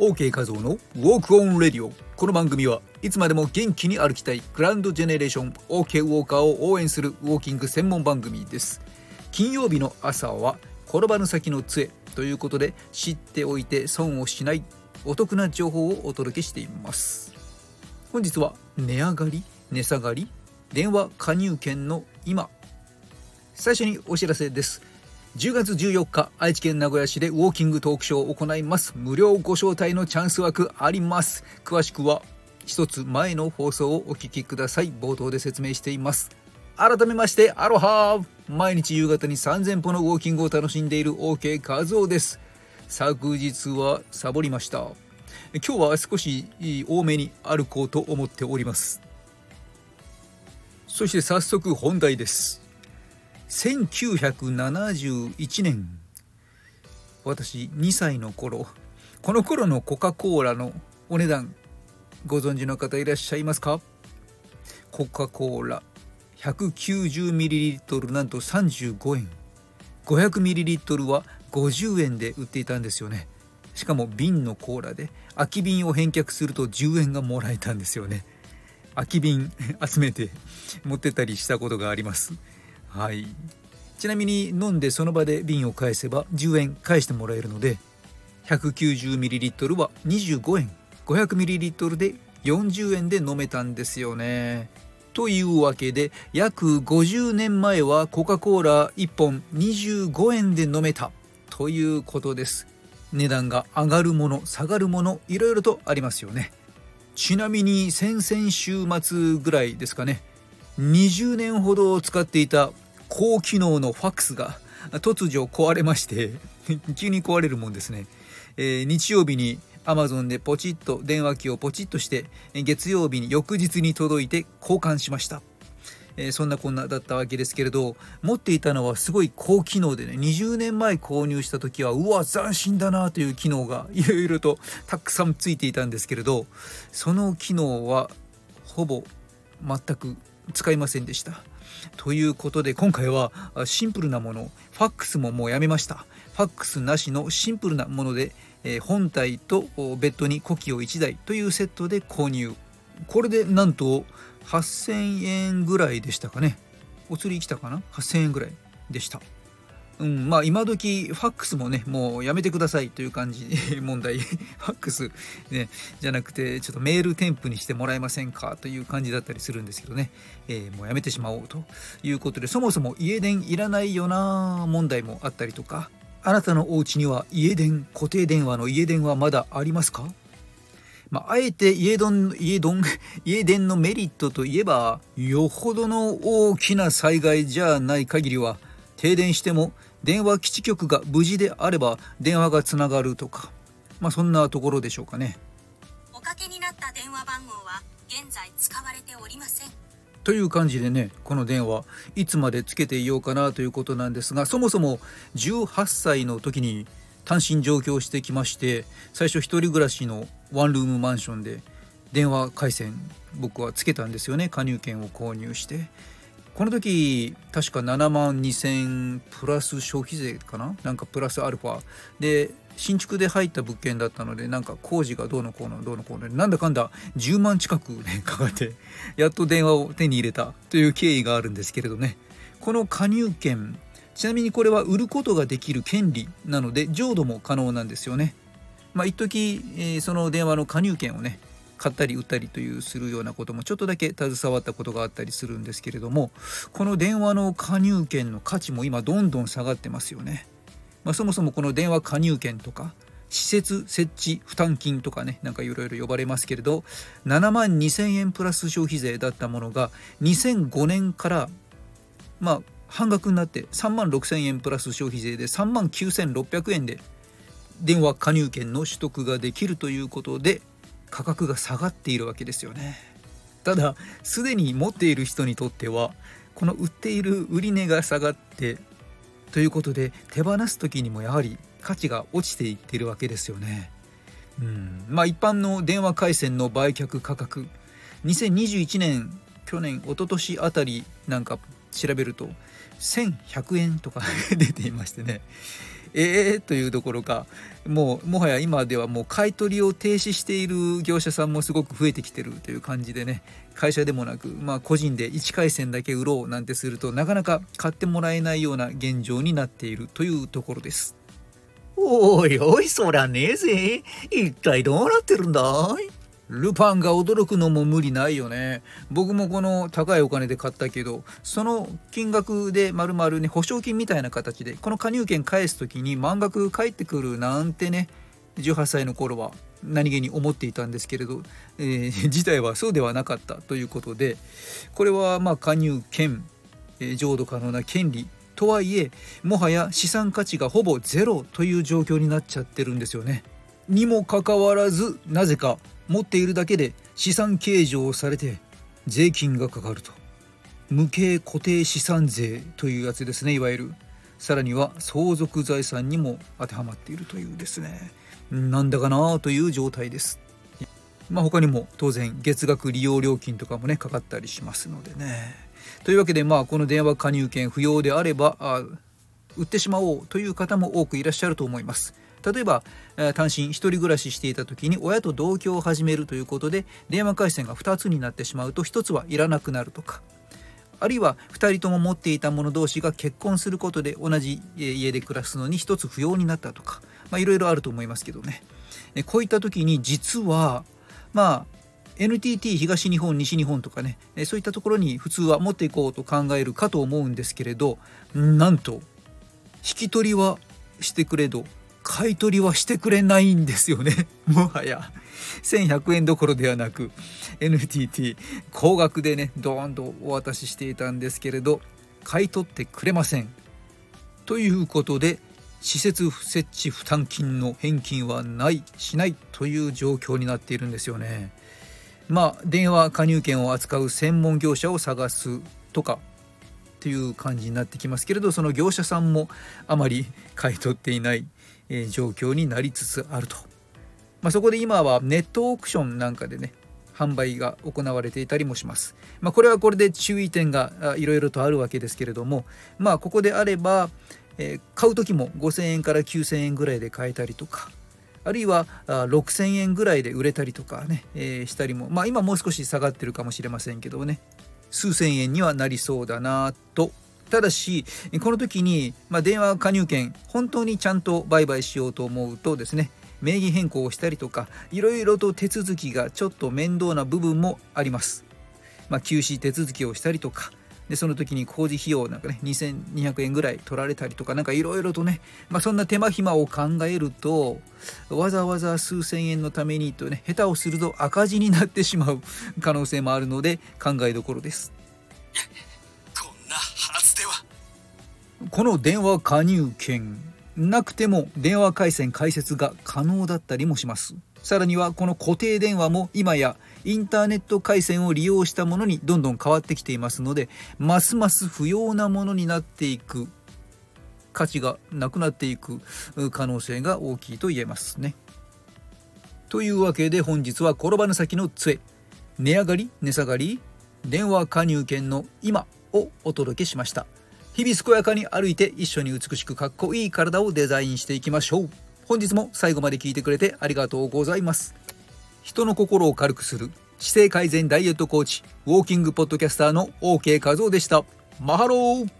OK 画像のウォークオンレディオこの番組はいつまでも元気に歩きたいグランドジェネレーション OK ウォーカーを応援するウォーキング専門番組です。金曜日の朝は転ばぬ先の杖ということで知っておいて損をしないお得な情報をお届けしています。本日は値上がり値下がり電話加入券の今。最初にお知らせです。10月14日愛知県名古屋市でウォーキングトークショーを行います。無料ご招待のチャンス枠あります。詳しくは一つ前の放送をお聞きください。冒頭で説明しています。改めましてアロハ。毎日夕方に3000歩のウォーキングを楽しんでいる OK 和夫です。昨日はサボりました。今日は少し多めに歩こうと思っております。そして早速本題です。1971年私2歳の頃。この頃のコカ・コーラのお値段ご存知の方いらっしゃいますか？コカ・コーラ 190ml なんと35円 500ml は50円で売っていたんですよね。しかも瓶のコーラで空き瓶を返却すると10円がもらえたんですよね。空き瓶 集めて持ってたりしたことがあります。はいちなみに飲んでその場で瓶を返せば10円返してもらえるので 190ml は25円 500ml で40円で飲めたんですよね。というわけで約50年前はコカ・コーラ1本25円で飲めたということです。値段が上がるもの下がるものいろいろとありますよね。ちなみに先々週末ぐらいですかね20年ほど使っていた高機能のファックスが突如壊れまして 急に壊れるもんですね、えー、日曜日に Amazon でポチッと電話機をポチッとして月曜日に翌日に届いて交換しました。えそんなこんなだったわけですけれど持っていたのはすごい高機能でね20年前購入した時はうわ斬新だなという機能がいろいろとたくさんついていたんですけれどその機能はほぼ全く使いませんでした。ということで今回はシンプルなもの。ファックスももうやめました。ファックスなしのシンプルなもので、え本体とベッドにコキを1台というセットで購入。これでなんと8000円ぐらいでしたかね。お釣り来たかな？8000円ぐらいでした。うん、まあ今時ファックスもねもうやめてくださいという感じ 問題。ファックス、ね、じゃなくてちょっとメール添付にしてもらえませんかという感じだったりするんですけどね、えー、もうやめてしまおうということでそもそも家電いらないよな問題もあったりとかあなたのお家には家電固定電話の家電はまだありますか？まあ、あえて家電家電 家電のメリットといえばよほどの大きな災害じゃない限りは停電しても電話基地局が無事であれば電話がつながるとか、まあ、そんなところでしょうかね。おかけになった電話番号は現在使われておりません。という感じでねこの電話いつまでつけていようかなということなんですがそもそも18歳の時に単身上京してきまして最初一人暮らしのワンルームマンションで電話回線僕はつけたんですよね加入券を購入してこの時確か7万2000プラス消費税かな？なんかプラスアルファ。で新築で入った物件だったのでなんか工事がどうのこうのどうのこうのなんだかんだ10万近くねかかって やっと電話を手に入れた。という経緯があるんですけれどね。この加入券ちなみにこれは売ることができる権利なので浄土も可能なんですよね。まあ一時、えー、その電話の加入券をね買ったり売ったりというするようなこともちょっとだけ携わったことがあったりするんですけれどもこの電話の加入券の価値も今どんどん下がってますよね。まあ、そもそもこの電話加入券とか施設設置負担金とかねなんかいろいろ呼ばれますけれど7万2000円プラス消費税だったものが2005年からまあ半額になって3万6000円プラス消費税で3万9600円で電話加入券の取得ができるということで価格が下がっているわけですよね。ただすでに持っている人にとってはこの売っている売値が下がってということで手放す時にもやはり価値が落ちていっているわけですよね。うん。まあ一般の電話回線の売却価格2021年去年一昨年あたりなんか調べると1100円とか 出ていましてね。えーというところかもうもはや今ではもう買い取りを停止している業者さんもすごく増えてきてるという感じでね会社でもなく、まあ、個人で1回戦だけ売ろうなんてするとなかなか買ってもらえないような現状になっているというところです。おいおいそりゃねえぜ一体どうなってるんだい？ルパンが驚くのも無理ないよね僕もこの高いお金で買ったけどその金額でまるまるね保証金みたいな形でこの加入券返す時に満額返ってくるなんてね18歳の頃は何気に思っていたんですけれど、えー、事態はそうではなかったということでこれはまあ加入権、えー、浄土可能な権利とはいえもはや資産価値がほぼゼロという状況になっちゃってるんですよね。にもかかわらずなぜか持っているだけで資産計上をされて税金がかかると。無形固定資産税というやつですねいわゆる。さらには相続財産にも当てはまっているというですね。なんだかなという状態です。まあ他にも当然月額利用料金とかもねかかったりしますのでね。というわけでまあこの電話加入券不要であればあ売ってしまおうという方も多くいらっしゃると思います。例えば単身一人暮らししていた時に親と同居を始めるということで電話回線が2つになってしまうと1つはいらなくなるとかあるいは2人とも持っていた者同士が結婚することで同じ家で暮らすのに1つ不要になったとかいろいろあると思いますけどね。こういった時に実はまあ NTT 東日本西日本とかねそういったところに普通は持っていこうと考えるかと思うんですけれどなんと引き取りはしてくれど買い取りはしてくれないんですよね。もはや。1100円どころではなく NTT 高額でねドーンとお渡ししていたんですけれど買い取ってくれません。ということで施設設置負担金の返金はないしないという状況になっているんですよね。まあ電話加入券を扱う専門業者を探すとかという感じになってきますけれどその業者さんもあまり買い取っていない。え状況になりつつあると、まあ、そこで今はネットオークションなんかでね販売が行われていたりもします。まあ、これはこれで注意点がいろいろとあるわけですけれども、まあ、ここであれば、え、買う時も5000円から9000円ぐらいで買えたりとか、あるいは6000円ぐらいで売れたりとかね、え、したりも、まあ、今もう少し下がってるかもしれませんけどね、数千円にはなりそうだなとただしこの時に、まあ、電話加入券本当にちゃんと売買しようと思うとですね名義変更をしたりとかいろいろと手続きがちょっと面倒な部分もあります。まあ、休止手続きをしたりとかでその時に工事費用なんかね2200円ぐらい取られたりとかなんかいろいろとね、まあ、そんな手間暇を考えるとわざわざ数千円のためにとね下手をすると赤字になってしまう可能性もあるので考えどころです。この電話加入券なくても電話回線開設が可能だったりもしますさらにはこの固定電話も今やインターネット回線を利用したものにどんどん変わってきていますのでますます不要なものになっていく価値がなくなっていく可能性が大きいと言えますね。というわけで本日は転ばぬ先の杖値上がり値下がり電話加入券の今をお届けしました。日々健やかに歩いて一緒に美しくかっこいい体をデザインしていきましょう。本日も最後まで聞いてくれてありがとうございます。人の心を軽くする姿勢改善ダイエットコーチウォーキングポッドキャスターの OK 和夫でした。マハロー。